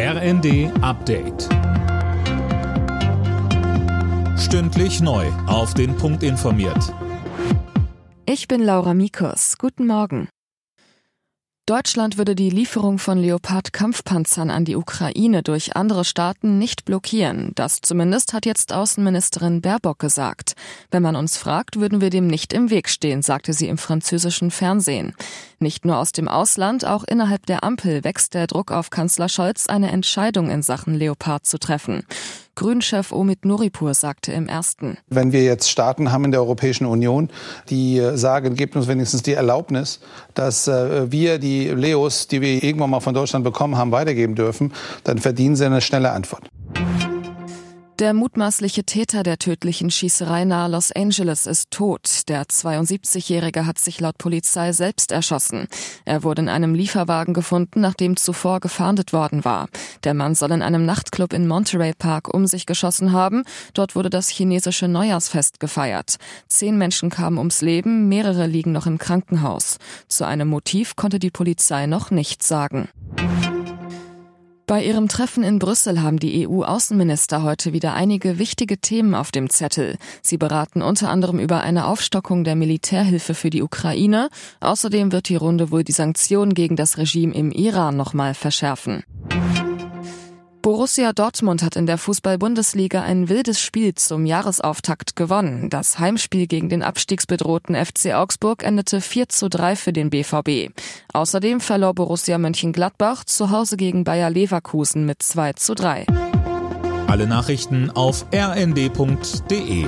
RND Update. Stündlich neu. Auf den Punkt informiert. Ich bin Laura Mikus. Guten Morgen. Deutschland würde die Lieferung von Leopard-Kampfpanzern an die Ukraine durch andere Staaten nicht blockieren. Das zumindest hat jetzt Außenministerin Baerbock gesagt. Wenn man uns fragt, würden wir dem nicht im Weg stehen, sagte sie im französischen Fernsehen. Nicht nur aus dem Ausland, auch innerhalb der Ampel wächst der Druck auf Kanzler Scholz, eine Entscheidung in Sachen Leopard zu treffen. Grünchef Omid Noripur sagte im ersten. Wenn wir jetzt Staaten haben in der Europäischen Union, die sagen, gebt uns wenigstens die Erlaubnis, dass äh, wir die Leos, die wir irgendwann mal von Deutschland bekommen haben, weitergeben dürfen, dann verdienen sie eine schnelle Antwort. Der mutmaßliche Täter der tödlichen Schießerei nahe Los Angeles ist tot. Der 72-Jährige hat sich laut Polizei selbst erschossen. Er wurde in einem Lieferwagen gefunden, nachdem zuvor gefahndet worden war. Der Mann soll in einem Nachtclub in Monterey Park um sich geschossen haben. Dort wurde das chinesische Neujahrsfest gefeiert. Zehn Menschen kamen ums Leben, mehrere liegen noch im Krankenhaus. Zu einem Motiv konnte die Polizei noch nichts sagen. Bei ihrem Treffen in Brüssel haben die EU-Außenminister heute wieder einige wichtige Themen auf dem Zettel. Sie beraten unter anderem über eine Aufstockung der Militärhilfe für die Ukraine. Außerdem wird die Runde wohl die Sanktionen gegen das Regime im Iran nochmal verschärfen. Borussia Dortmund hat in der Fußball-Bundesliga ein wildes Spiel zum Jahresauftakt gewonnen. Das Heimspiel gegen den abstiegsbedrohten FC Augsburg endete 4 zu 3 für den BVB. Außerdem verlor Borussia Mönchengladbach zu Hause gegen Bayer Leverkusen mit 2 zu 3. Alle Nachrichten auf rnd.de